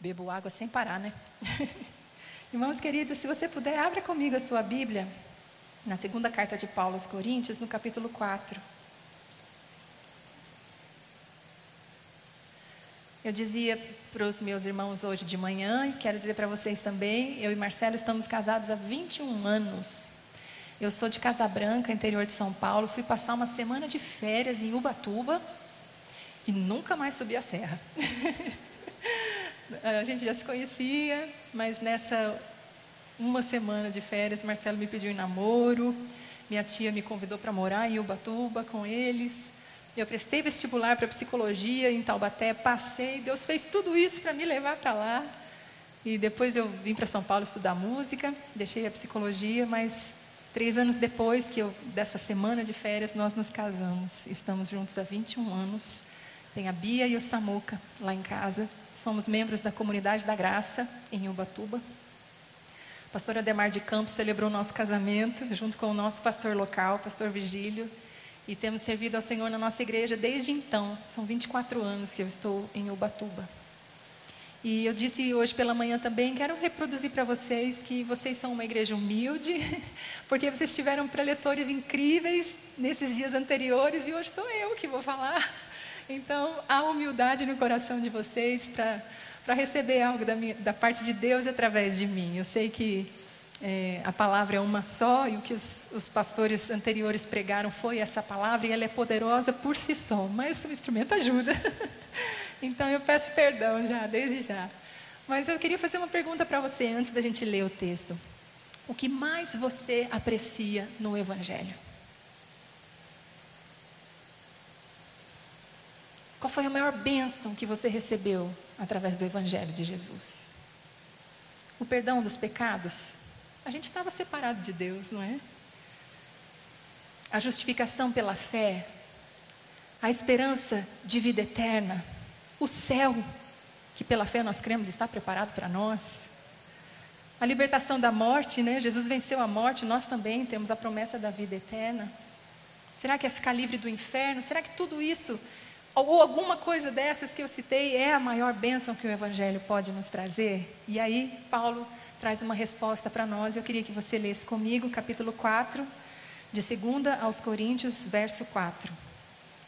Bebo água sem parar, né? Irmãos queridos, se você puder, abra comigo a sua Bíblia na segunda carta de Paulo aos Coríntios, no capítulo 4. Eu dizia para os meus irmãos hoje de manhã, e quero dizer para vocês também, eu e Marcelo estamos casados há 21 anos. Eu sou de Casa Branca, interior de São Paulo, fui passar uma semana de férias em Ubatuba e nunca mais subi a serra. a gente já se conhecia, mas nessa uma semana de férias, Marcelo me pediu em namoro, minha tia me convidou para morar em Ubatuba com eles. Eu prestei vestibular para psicologia em Taubaté, passei, Deus fez tudo isso para me levar para lá. E depois eu vim para São Paulo estudar música, deixei a psicologia, mas três anos depois que eu, dessa semana de férias, nós nos casamos. Estamos juntos há 21 anos. Tem a Bia e o Samuca lá em casa. Somos membros da Comunidade da Graça, em Ubatuba. O pastor Ademar de Campos celebrou nosso casamento, junto com o nosso pastor local, pastor Vigílio. E temos servido ao Senhor na nossa igreja desde então. São 24 anos que eu estou em Ubatuba. E eu disse hoje pela manhã também, quero reproduzir para vocês que vocês são uma igreja humilde, porque vocês tiveram preletores incríveis nesses dias anteriores e hoje sou eu que vou falar. Então, há humildade no coração de vocês para receber algo da, minha, da parte de Deus através de mim. Eu sei que é, a palavra é uma só e o que os, os, pastores anteriores pregaram foi essa palavra e ela é poderosa por si só, mas o instrumento ajuda. então eu peço perdão já, desde já. Mas eu queria fazer uma pergunta para você antes da gente ler o texto. O que mais você aprecia no Evangelho? Qual foi a maior bênção que você recebeu através do Evangelho de Jesus? O perdão dos pecados? A gente estava separado de Deus, não é? A justificação pela fé, a esperança de vida eterna, o céu, que pela fé nós cremos está preparado para nós. A libertação da morte, né? Jesus venceu a morte, nós também temos a promessa da vida eterna. Será que é ficar livre do inferno? Será que tudo isso ou alguma coisa dessas que eu citei é a maior bênção que o Evangelho pode nos trazer? E aí, Paulo traz uma resposta para nós. Eu queria que você lesse comigo, capítulo 4, de 2 aos Coríntios, verso 4.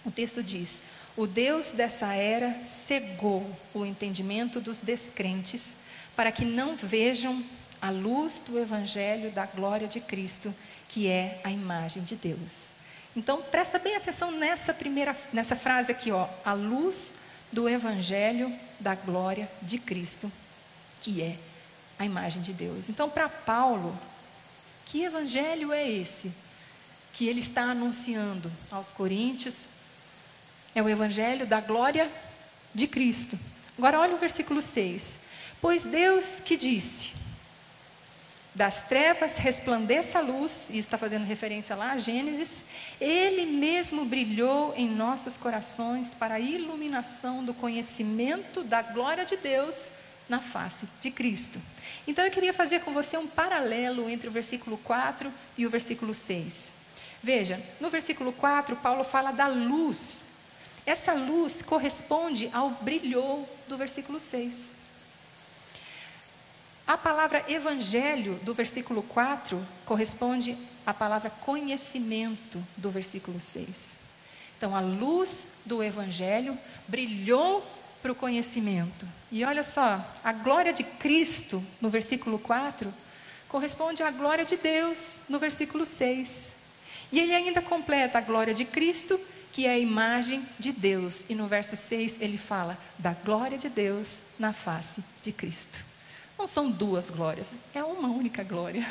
O texto diz: O Deus dessa era cegou o entendimento dos descrentes, para que não vejam a luz do Evangelho da glória de Cristo, que é a imagem de Deus. Então, presta bem atenção nessa primeira, nessa frase aqui, ó, a luz do evangelho da glória de Cristo, que é a imagem de Deus. Então, para Paulo, que evangelho é esse que ele está anunciando aos coríntios? É o evangelho da glória de Cristo. Agora olha o versículo 6. Pois Deus que disse: das trevas resplandeça a luz, isso está fazendo referência lá a Gênesis, ele mesmo brilhou em nossos corações para a iluminação do conhecimento da glória de Deus na face de Cristo. Então eu queria fazer com você um paralelo entre o versículo 4 e o versículo 6. Veja, no versículo 4, Paulo fala da luz. Essa luz corresponde ao brilhou do versículo 6. A palavra evangelho do versículo 4 corresponde à palavra conhecimento do versículo 6. Então, a luz do evangelho brilhou para o conhecimento. E olha só, a glória de Cristo no versículo 4 corresponde à glória de Deus no versículo 6. E ele ainda completa a glória de Cristo, que é a imagem de Deus. E no verso 6 ele fala da glória de Deus na face de Cristo. Não são duas glórias, é uma única glória.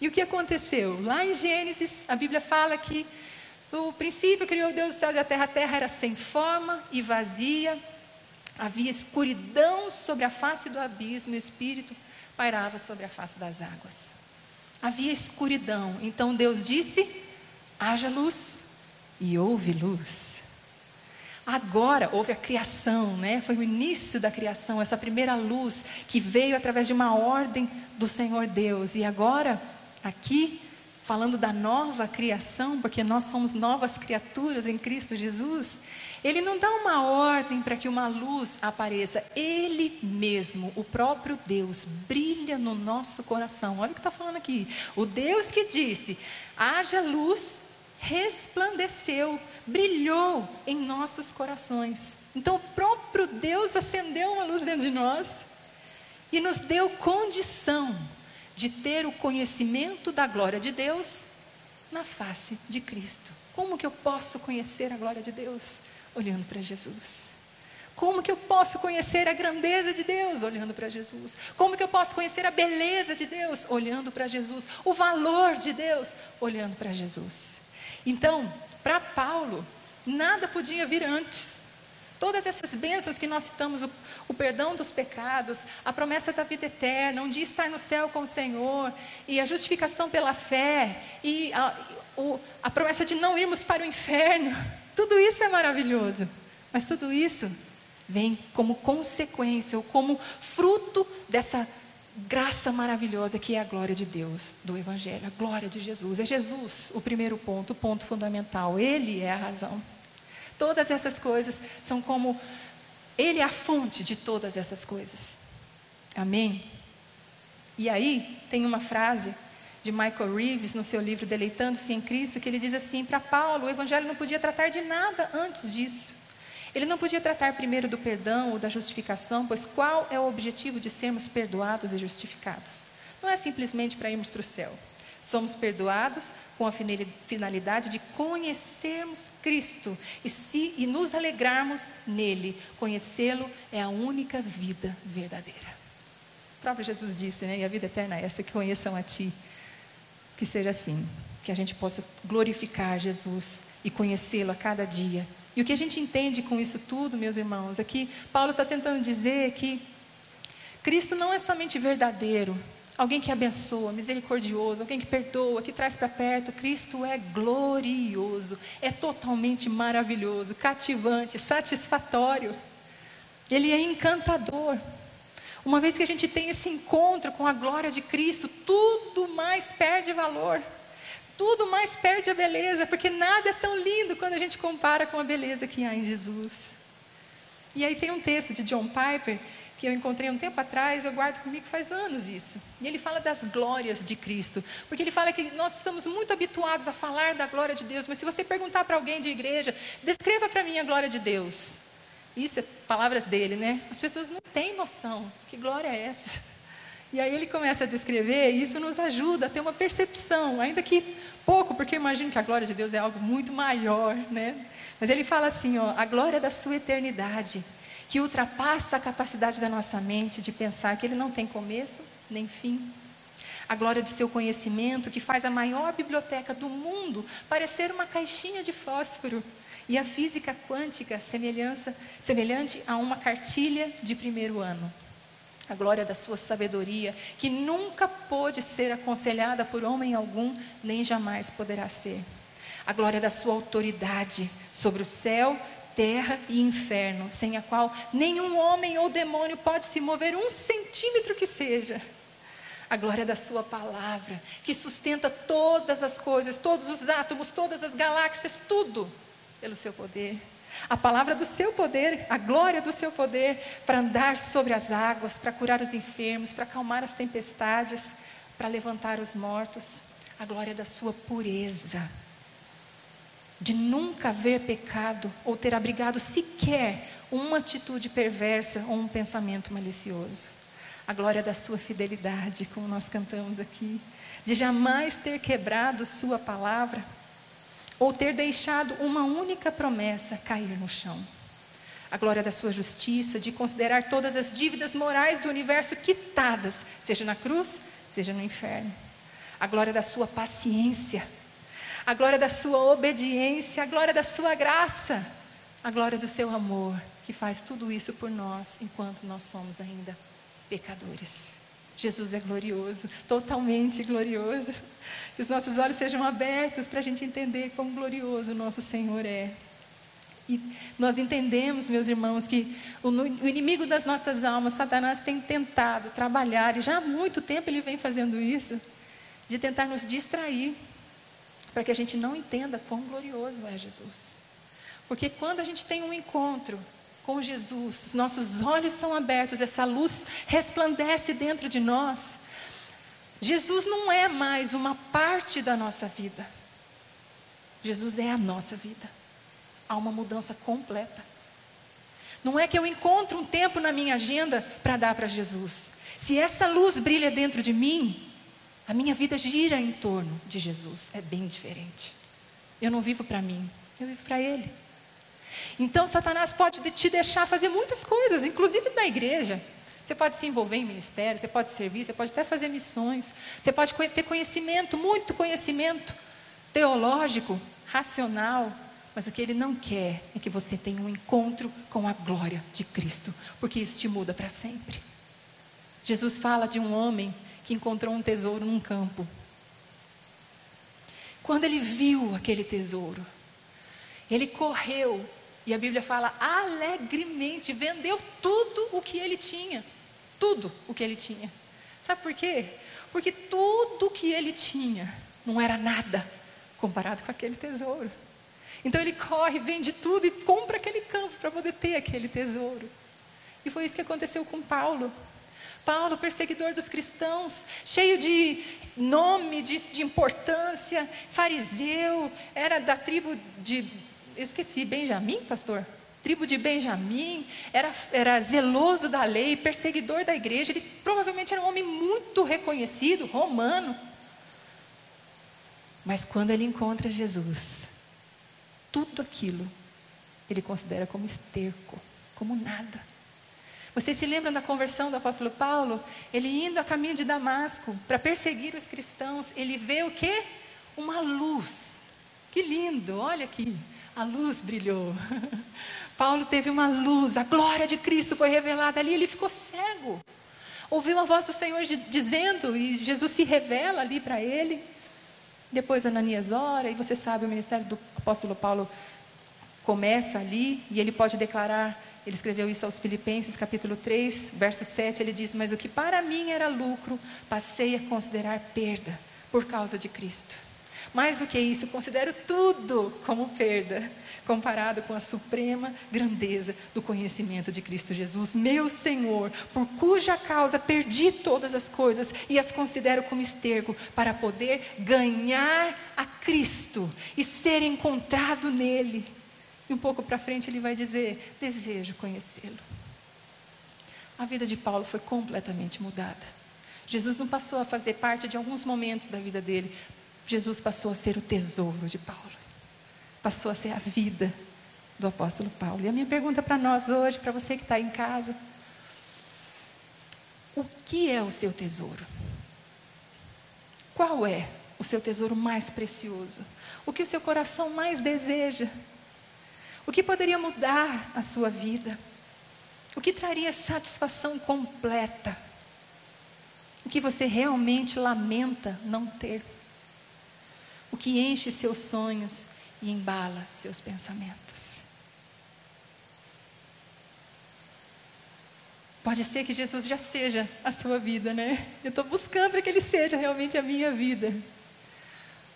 E o que aconteceu? Lá em Gênesis, a Bíblia fala que no princípio criou Deus os céus e a terra, a terra era sem forma e vazia, havia escuridão sobre a face do abismo, e o Espírito pairava sobre a face das águas. Havia escuridão, então Deus disse: haja luz, e houve luz. Agora houve a criação, né? Foi o início da criação, essa primeira luz que veio através de uma ordem do Senhor Deus. E agora, aqui, falando da nova criação, porque nós somos novas criaturas em Cristo Jesus, ele não dá uma ordem para que uma luz apareça. Ele mesmo, o próprio Deus, brilha no nosso coração. Olha o que está falando aqui. O Deus que disse: haja luz, resplandeceu, brilhou em nossos corações. Então, o próprio Deus acendeu uma luz dentro de nós e nos deu condição de ter o conhecimento da glória de Deus na face de Cristo. Como que eu posso conhecer a glória de Deus? Olhando para Jesus. Como que eu posso conhecer a grandeza de Deus olhando para Jesus? Como que eu posso conhecer a beleza de Deus olhando para Jesus? O valor de Deus olhando para Jesus. Então, para Paulo, nada podia vir antes. Todas essas bênçãos que nós citamos, o, o, perdão dos pecados, a promessa da vida eterna, um dia estar no céu com o Senhor, e a justificação pela fé, e a, o, a promessa de não irmos para o inferno, tudo isso é maravilhoso. Mas tudo isso vem como consequência, ou como fruto dessa graça maravilhosa que é a glória de Deus, do Evangelho, a glória de Jesus. É Jesus o primeiro ponto, o ponto fundamental. Ele é a razão. Todas essas coisas são como Ele é a fonte de todas essas coisas. Amém? E aí, tem uma frase de Michael Reeves no seu livro Deleitando-se em Cristo, que ele diz assim: para Paulo, o Evangelho não podia tratar de nada antes disso. Ele não podia tratar primeiro do perdão ou da justificação, pois qual é o objetivo de sermos perdoados e justificados? Não é simplesmente para irmos para o céu. Somos perdoados com a finalidade de conhecermos Cristo e, se, e nos alegrarmos nele. Conhecê-lo é a única vida verdadeira. O próprio Jesus disse, né? E a vida eterna é essa, que conheçam a Ti. Que seja assim, que a gente possa glorificar Jesus e conhecê-lo a cada dia. E o que a gente entende com isso tudo, meus irmãos, é que Paulo está tentando dizer que Cristo não é somente verdadeiro, alguém que abençoa, misericordioso, alguém que perdoa, que traz para perto. Cristo é glorioso, é totalmente maravilhoso, cativante, satisfatório. Ele é encantador. Uma vez que a gente tem esse encontro com a glória de Cristo, tudo mais perde valor. Tudo mais perde a beleza, porque nada é tão lindo quando a gente compara com a beleza que há em Jesus. E aí tem um texto de John Piper que eu encontrei um tempo atrás, eu guardo comigo faz anos isso. E ele fala das glórias de Cristo, porque ele fala que nós estamos muito habituados a falar da glória de Deus, mas se você perguntar para alguém de igreja, descreva para mim a glória de Deus. Isso é palavras dele, né? As pessoas não têm noção. Que glória é essa? E aí ele começa a descrever, e isso nos ajuda a ter uma percepção, ainda que pouco, porque eu imagino que a glória de Deus é algo muito maior, né? Mas ele fala assim, ó, a glória da sua eternidade que ultrapassa a capacidade da nossa mente de pensar que ele não tem começo nem fim. A glória do seu conhecimento, que faz a maior biblioteca do mundo parecer uma caixinha de fósforo. E a física quântica, semelhança, semelhante a uma cartilha de primeiro ano. A glória da sua sabedoria, que nunca pôde ser aconselhada por homem algum, nem jamais poderá ser. A glória da sua autoridade sobre o céu terra e inferno, sem a qual nenhum homem ou demônio pode se mover um centímetro que seja. A glória da Sua palavra, que sustenta todas as coisas, todos os átomos, todas as galáxias, tudo, pelo Seu poder. A palavra do Seu poder, a glória do Seu poder, para andar sobre as águas, para curar os enfermos, para acalmar as tempestades, para levantar os mortos. A glória da Sua pureza de nunca haver pecado ou ter abrigado sequer uma atitude perversa ou um pensamento malicioso. A glória da sua fidelidade, como nós cantamos aqui, de jamais ter quebrado sua palavra ou ter deixado uma única promessa cair no chão. A glória da sua justiça, de considerar todas as dívidas morais do universo quitadas, seja na cruz, seja no inferno. A glória da sua paciência, a glória da sua obediência, a glória da sua graça, a glória do seu amor, que faz tudo isso por nós enquanto nós somos ainda pecadores. Jesus é glorioso, totalmente glorioso. Que os nossos olhos sejam abertos para a gente entender quão glorioso o nosso Senhor é. E nós entendemos, meus irmãos, que o inimigo das nossas almas, Satanás, tem tentado trabalhar, e já há muito tempo ele vem fazendo isso, de tentar nos distrair para que a gente não entenda quão glorioso é Jesus. Porque quando a gente tem um encontro com Jesus, nossos olhos são abertos, essa luz resplandece dentro de nós. Jesus não é mais uma parte da nossa vida. Jesus é a nossa vida. Há uma mudança completa. Não é que eu encontro um tempo na minha agenda para dar para Jesus. Se essa luz brilha dentro de mim, a minha vida gira em torno de Jesus. É bem diferente. Eu não vivo para mim, eu vivo para Ele. Então, Satanás pode te deixar fazer muitas coisas, inclusive da igreja. Você pode se envolver em ministério, você pode servir, você pode até fazer missões, você pode ter conhecimento, muito conhecimento teológico, racional, mas o que ele não quer é que você tenha um encontro com a glória de Cristo, porque isso te muda para sempre. Jesus fala de um homem que encontrou um tesouro num campo. Quando ele viu aquele tesouro, ele correu, e a Bíblia fala alegremente, vendeu tudo o que ele tinha. Tudo o que ele tinha. Sabe por quê? Porque tudo o que ele tinha não era nada comparado com aquele tesouro. Então ele corre, vende tudo e compra aquele campo para poder ter aquele tesouro. E foi isso que aconteceu com Paulo. Paulo, perseguidor dos cristãos, cheio de nome, de, de importância, fariseu, era da tribo de. Eu esqueci, Benjamim, pastor? Tribo de Benjamim, era, era zeloso da lei, perseguidor da igreja. Ele provavelmente era um homem muito reconhecido, romano. Mas quando ele encontra Jesus, tudo aquilo ele considera como esterco, como nada. Vocês se lembram da conversão do apóstolo Paulo? Ele indo a caminho de Damasco para perseguir os cristãos, ele vê o quê? Uma luz. Que lindo, olha aqui, a luz brilhou. Paulo teve uma luz, a glória de Cristo foi revelada ali, ele ficou cego. Ouviu a voz do Senhor dizendo, e Jesus se revela ali para ele. Depois Ananias ora, e você sabe, o ministério do apóstolo Paulo começa ali, e ele pode declarar, ele escreveu isso aos Filipenses, capítulo 3, verso 7, ele diz: Mas o que para mim era lucro, passei a considerar perda por causa de Cristo. Mais do que isso, considero tudo como perda, comparado com a suprema grandeza do conhecimento de Cristo Jesus, meu Senhor, por cuja causa perdi todas as coisas e as considero como esterco, para poder ganhar a Cristo e ser encontrado nele. E um pouco para frente ele vai dizer: desejo conhecê-lo. A vida de Paulo foi completamente mudada. Jesus não passou a fazer parte de alguns momentos da vida dele, Jesus passou a ser o tesouro de Paulo. Passou a ser a vida do apóstolo Paulo. E a minha pergunta para nós hoje, para você que está em casa: o que é o seu tesouro? Qual é o seu tesouro mais precioso? O que o seu coração mais deseja? O que poderia mudar a sua vida? O que traria satisfação completa? O que você realmente lamenta não ter? O que enche seus sonhos e embala seus pensamentos. Pode ser que Jesus já seja a sua vida, né? Eu estou buscando para que Ele seja realmente a minha vida.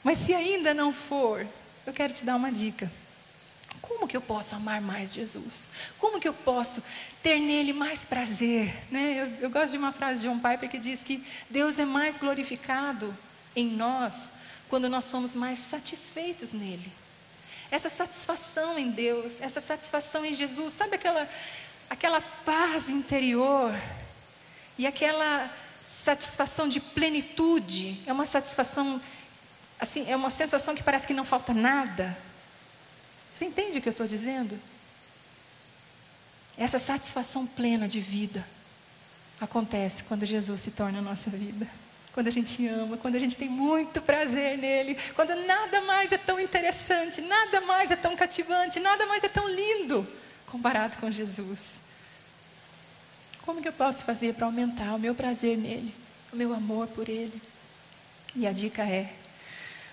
Mas se ainda não for, eu quero te dar uma dica. Como que eu posso amar mais Jesus? Como que eu posso ter nele mais prazer? Né? Eu, eu gosto de uma frase de John Piper que diz que Deus é mais glorificado em nós quando nós somos mais satisfeitos nele. Essa satisfação em Deus, essa satisfação em Jesus, sabe aquela, aquela paz interior e aquela satisfação de plenitude, é uma satisfação, assim, é uma sensação que parece que não falta nada. Você entende o que eu estou dizendo? Essa satisfação plena de vida acontece quando Jesus se torna a nossa vida quando a gente ama, quando a gente tem muito prazer nele, quando nada mais é tão interessante, nada mais é tão cativante, nada mais é tão lindo comparado com Jesus. Como que eu posso fazer para aumentar o meu prazer nele, o meu amor por ele? E a dica é: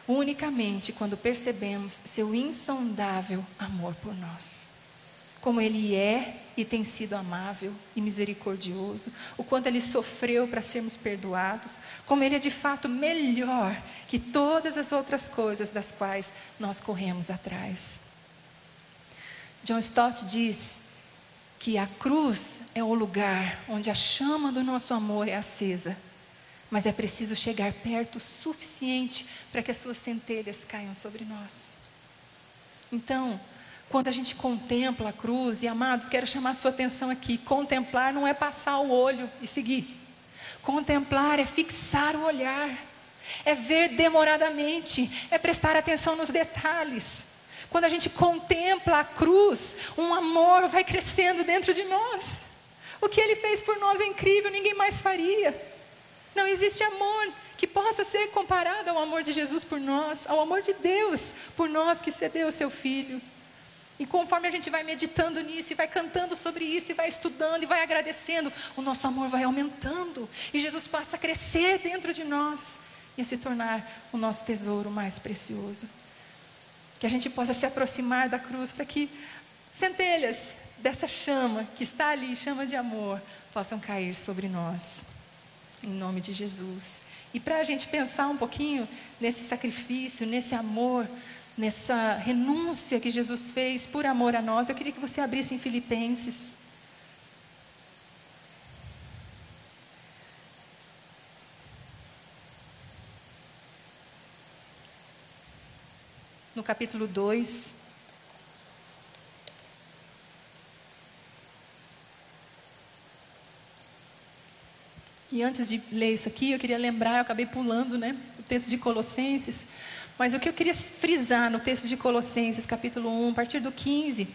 unicamente quando percebemos seu insondável amor por nós. Como Ele é e tem sido amável e misericordioso, o quanto Ele sofreu para sermos perdoados, como Ele é de fato melhor que todas as outras coisas das quais nós corremos atrás. John Stott diz que a cruz é o lugar onde a chama do nosso amor é acesa, mas é preciso chegar perto o suficiente para que as suas centelhas caiam sobre nós. Então, quando a gente contempla a cruz, e amados, quero chamar a sua atenção aqui: contemplar não é passar o olho e seguir, contemplar é fixar o olhar, é ver demoradamente, é prestar atenção nos detalhes. Quando a gente contempla a cruz, um amor vai crescendo dentro de nós. O que ele fez por nós é incrível, ninguém mais faria. Não existe amor que possa ser comparado ao amor de Jesus por nós, ao amor de Deus por nós que cedeu o seu filho. E conforme a gente vai meditando nisso, e vai cantando sobre isso, e vai estudando, e vai agradecendo, o nosso amor vai aumentando. E Jesus passa a crescer dentro de nós e a se tornar o nosso tesouro mais precioso. Que a gente possa se aproximar da cruz para que centelhas dessa chama que está ali, chama de amor, possam cair sobre nós. Em nome de Jesus. E para a gente pensar um pouquinho nesse sacrifício, nesse amor, nessa renúncia que Jesus fez por amor a nós, eu queria que você abrisse em Filipenses. No capítulo 2. E antes de ler isso aqui, eu queria lembrar, eu acabei pulando, né, o texto de Colossenses, mas o que eu queria frisar no texto de Colossenses, capítulo 1, a partir do 15,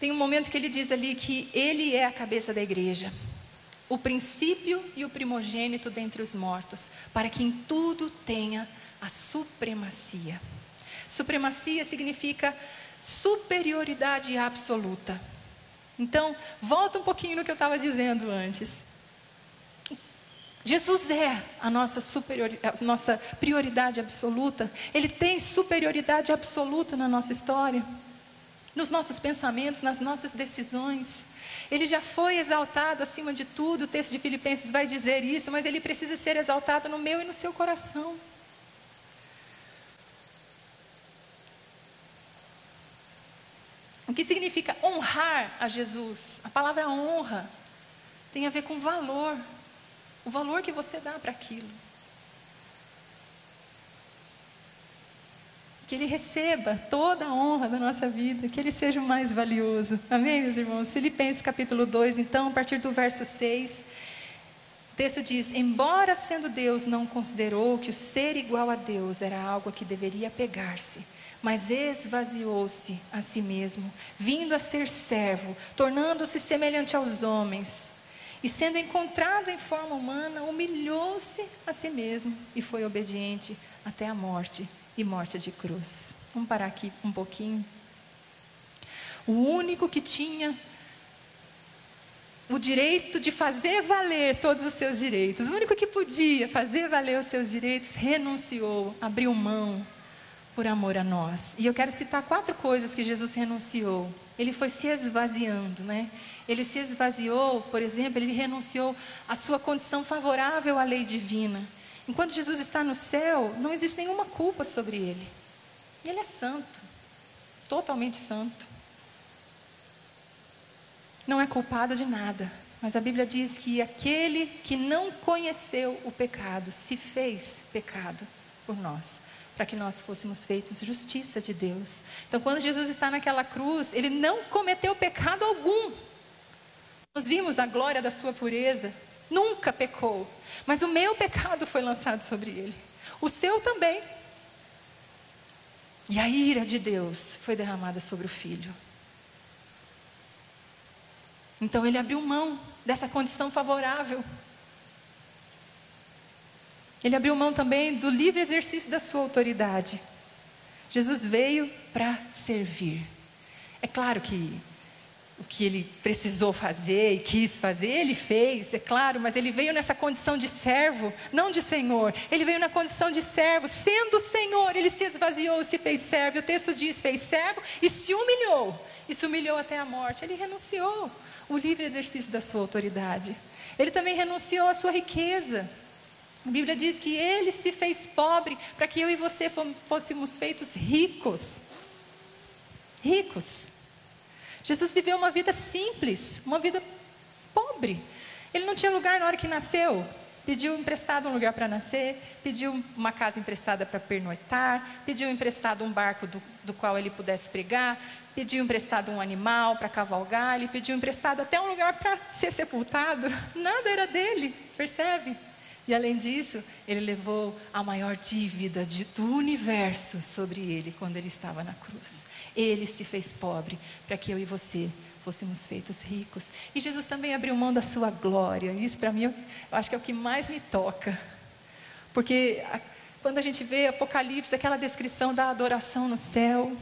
tem um momento que ele diz ali que ele é a cabeça da igreja, o princípio e o primogênito dentre os mortos, para que em tudo tenha a supremacia. Supremacia significa superioridade absoluta. Então, volta um pouquinho no que eu estava dizendo antes. Jesus é a nossa, a nossa prioridade absoluta. Ele tem superioridade absoluta na nossa história, nos nossos pensamentos, nas nossas decisões. Ele já foi exaltado acima de tudo. O texto de Filipenses vai dizer isso, mas ele precisa ser exaltado no meu e no seu coração. O que significa honrar a Jesus? A palavra honra tem a ver com valor o valor que você dá para aquilo. Que Ele receba toda a honra da nossa vida, que Ele seja o mais valioso. Amém, meus irmãos? Filipenses capítulo 2, então, a partir do verso 6. O texto diz: Embora sendo Deus, não considerou que o ser igual a Deus era algo a que deveria pegar-se, mas esvaziou-se a si mesmo, vindo a ser servo, tornando-se semelhante aos homens e sendo encontrado em forma humana, humilhou-se a si mesmo e foi obediente até a morte e morte de cruz. Vamos parar aqui um pouquinho. O único que tinha o direito de fazer valer todos os seus direitos, o único que podia fazer valer os seus direitos, renunciou, abriu mão por amor a nós. E eu quero citar quatro coisas que Jesus renunciou. Ele foi se esvaziando, né? Ele se esvaziou, por exemplo, ele renunciou à sua condição favorável à lei divina. Enquanto Jesus está no céu, não existe nenhuma culpa sobre ele. Ele é santo, totalmente santo. Não é culpado de nada. Mas a Bíblia diz que aquele que não conheceu o pecado se fez pecado por nós, para que nós fôssemos feitos justiça de Deus. Então, quando Jesus está naquela cruz, ele não cometeu pecado algum. Nós vimos a glória da sua pureza. Nunca pecou. Mas o meu pecado foi lançado sobre ele. O seu também. E a ira de Deus foi derramada sobre o filho. Então ele abriu mão dessa condição favorável. Ele abriu mão também do livre exercício da sua autoridade. Jesus veio para servir. É claro que o que ele precisou fazer e quis fazer, ele fez, é claro, mas ele veio nessa condição de servo, não de senhor. Ele veio na condição de servo, sendo senhor, ele se esvaziou, se fez servo. O texto diz: fez servo e se humilhou e se humilhou até a morte. Ele renunciou o livre exercício da sua autoridade. Ele também renunciou à sua riqueza. A Bíblia diz que ele se fez pobre para que eu e você fôssemos feitos ricos. Ricos. Jesus viveu uma vida simples, uma vida pobre. Ele não tinha lugar na hora que nasceu. Pediu emprestado um lugar para nascer, pediu uma casa emprestada para pernoitar, pediu emprestado um barco do, do qual ele pudesse pregar, pediu emprestado um animal para cavalgar, ele pediu emprestado até um lugar para ser sepultado. Nada era dele, percebe? E além disso, ele levou a maior dívida de, do universo sobre ele quando ele estava na cruz. Ele se fez pobre para que eu e você fôssemos feitos ricos. E Jesus também abriu mão da sua glória. Isso para mim eu acho que é o que mais me toca. Porque a, quando a gente vê Apocalipse, aquela descrição da adoração no céu,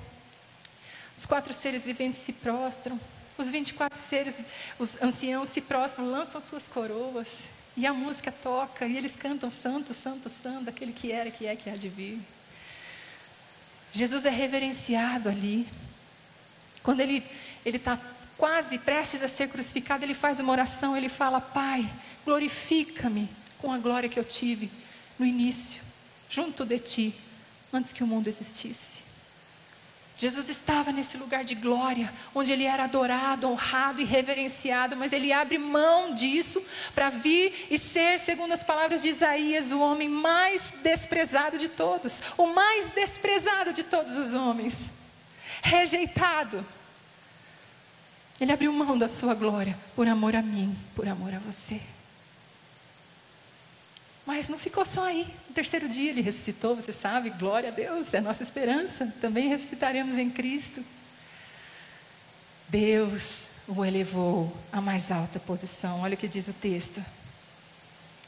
os quatro seres viventes se prostram, os 24 seres, os anciãos se prostram, lançam suas coroas, e a música toca, e eles cantam Santo, Santo, Santo, aquele que era, que é, que há de vir. Jesus é reverenciado ali. Quando ele está quase prestes a ser crucificado, ele faz uma oração, ele fala: Pai, glorifica-me com a glória que eu tive no início, junto de ti, antes que o mundo existisse. Jesus estava nesse lugar de glória, onde ele era adorado, honrado e reverenciado, mas ele abre mão disso para vir e ser, segundo as palavras de Isaías, o homem mais desprezado de todos, o mais desprezado de todos os homens, rejeitado, ele abriu mão da sua glória por amor a mim, por amor a você. Mas não ficou só aí. No terceiro dia ele ressuscitou, você sabe, glória a Deus, é a nossa esperança. Também ressuscitaremos em Cristo. Deus o elevou à mais alta posição. Olha o que diz o texto.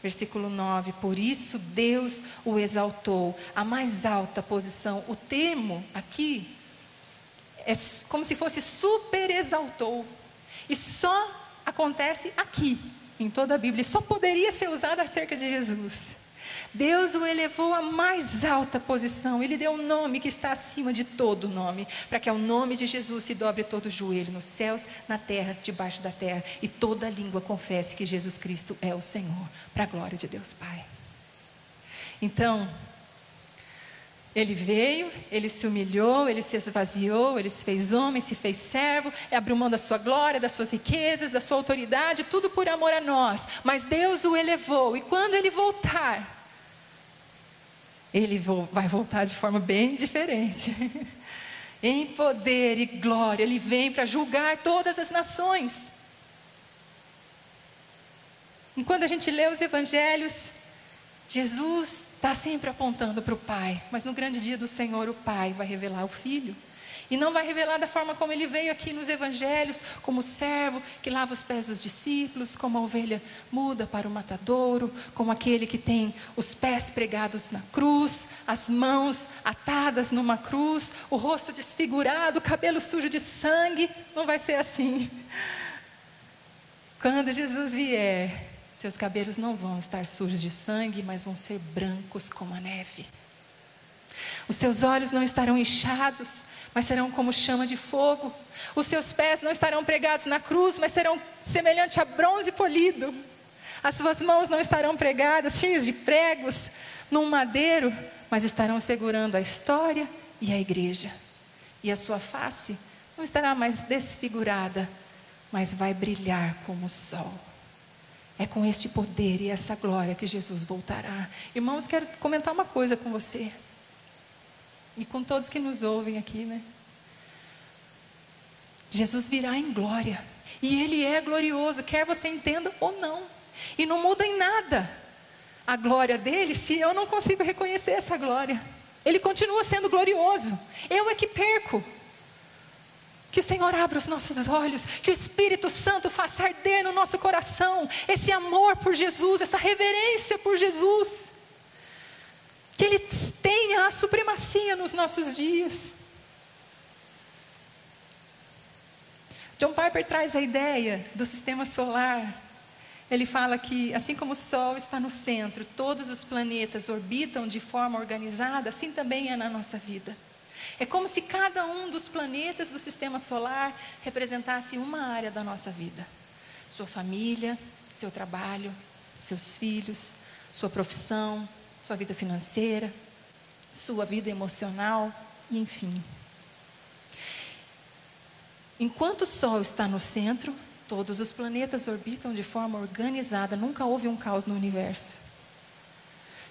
Versículo 9: Por isso Deus o exaltou à mais alta posição. O termo aqui é como se fosse super exaltou. E só acontece aqui, em toda a Bíblia. E só poderia ser usado acerca de Jesus. Deus o elevou à mais alta posição. Ele deu um nome que está acima de todo nome, para que ao nome de Jesus se dobre todo o joelho nos céus, na terra, debaixo da terra, e toda língua confesse que Jesus Cristo é o Senhor, para a glória de Deus Pai. Então, ele veio, ele se humilhou, ele se esvaziou, ele se fez homem, se fez servo, abriu mão da sua glória, das suas riquezas, da sua autoridade, tudo por amor a nós. Mas Deus o elevou, e quando ele voltar, ele vai voltar de forma bem diferente. em poder e glória, ele vem para julgar todas as nações. Enquanto a gente lê os evangelhos, Jesus está sempre apontando para o Pai, mas no grande dia do Senhor, o Pai vai revelar o Filho. E não vai revelar da forma como ele veio aqui nos evangelhos, como servo que lava os pés dos discípulos, como a ovelha muda para o matadouro, como aquele que tem os pés pregados na cruz, as mãos atadas numa cruz, o rosto desfigurado, o cabelo sujo de sangue. Não vai ser assim. Quando Jesus vier, seus cabelos não vão estar sujos de sangue, mas vão ser brancos como a neve. Os seus olhos não estarão inchados, mas serão como chama de fogo. Os seus pés não estarão pregados na cruz, mas serão semelhantes a bronze polido. As suas mãos não estarão pregadas, cheias de pregos, num madeiro, mas estarão segurando a história e a igreja. E a sua face não estará mais desfigurada, mas vai brilhar como o sol. É com este poder e essa glória que Jesus voltará. Irmãos, quero comentar uma coisa com você. E com todos que nos ouvem aqui, né? Jesus virá em glória. E Ele é glorioso, quer você entenda ou não. E não muda em nada a glória dele se eu não consigo reconhecer essa glória. Ele continua sendo glorioso. Eu é que perco. Que o Senhor abra os nossos olhos, que o Espírito Santo faça arder no nosso coração esse amor por Jesus, essa reverência por Jesus. Que Ele tenha a supremacia nos nossos dias. John Piper traz a ideia do sistema solar. Ele fala que, assim como o Sol está no centro, todos os planetas orbitam de forma organizada, assim também é na nossa vida. É como se cada um dos planetas do sistema solar representasse uma área da nossa vida: sua família, seu trabalho, seus filhos, sua profissão, sua vida financeira, sua vida emocional, enfim. Enquanto o Sol está no centro, todos os planetas orbitam de forma organizada, nunca houve um caos no universo.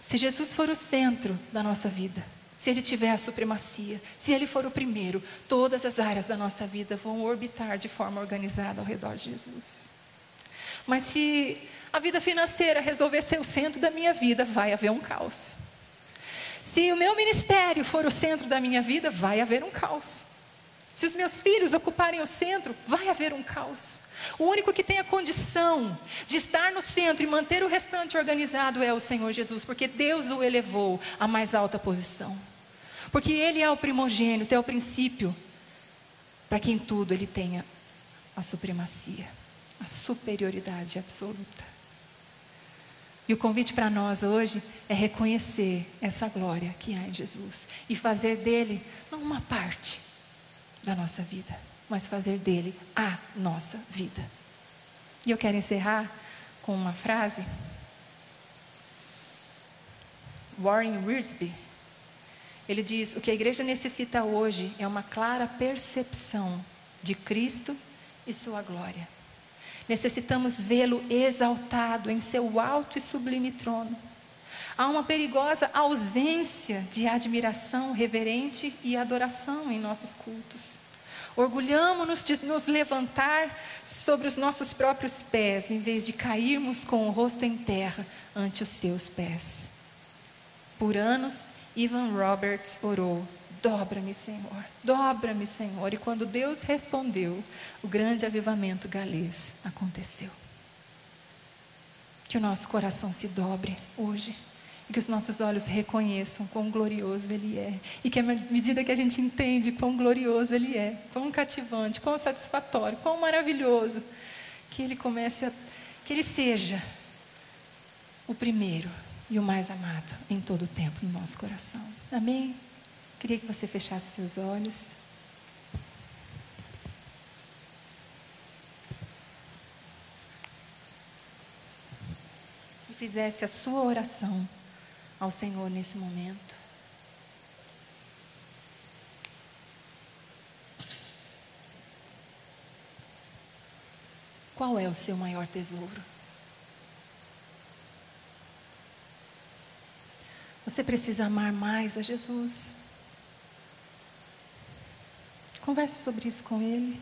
Se Jesus for o centro da nossa vida, se ele tiver a supremacia, se ele for o primeiro, todas as áreas da nossa vida vão orbitar de forma organizada ao redor de Jesus. Mas se a vida financeira resolver ser o centro da minha vida, vai haver um caos. Se o meu ministério for o centro da minha vida, vai haver um caos. Se os meus filhos ocuparem o centro, vai haver um caos. O único que tem a condição de estar no centro e manter o restante organizado é o Senhor Jesus, porque Deus o elevou à mais alta posição. Porque Ele é o primogênito, é o princípio, para que em tudo Ele tenha a supremacia, a superioridade absoluta. E o convite para nós hoje é reconhecer essa glória que há em Jesus e fazer dele não uma parte, da nossa vida, mas fazer dele a nossa vida. E eu quero encerrar com uma frase. Warren Wiersbe, ele diz: o que a igreja necessita hoje é uma clara percepção de Cristo e sua glória. Necessitamos vê-lo exaltado em seu alto e sublime trono. Há uma perigosa ausência de admiração reverente e adoração em nossos cultos. Orgulhamos-nos de nos levantar sobre os nossos próprios pés, em vez de cairmos com o rosto em terra ante os seus pés. Por anos, Ivan Roberts orou: Dobra-me, Senhor, dobra-me, Senhor. E quando Deus respondeu, o grande avivamento galês aconteceu. Que o nosso coração se dobre hoje. E que os nossos olhos reconheçam quão glorioso Ele é. E que à medida que a gente entende quão glorioso Ele é, quão cativante, quão satisfatório, quão maravilhoso, que Ele comece a. que Ele seja o primeiro e o mais amado em todo o tempo no nosso coração. Amém? Queria que você fechasse seus olhos. fizesse a sua oração ao Senhor nesse momento. Qual é o seu maior tesouro? Você precisa amar mais a Jesus. Converse sobre isso com Ele.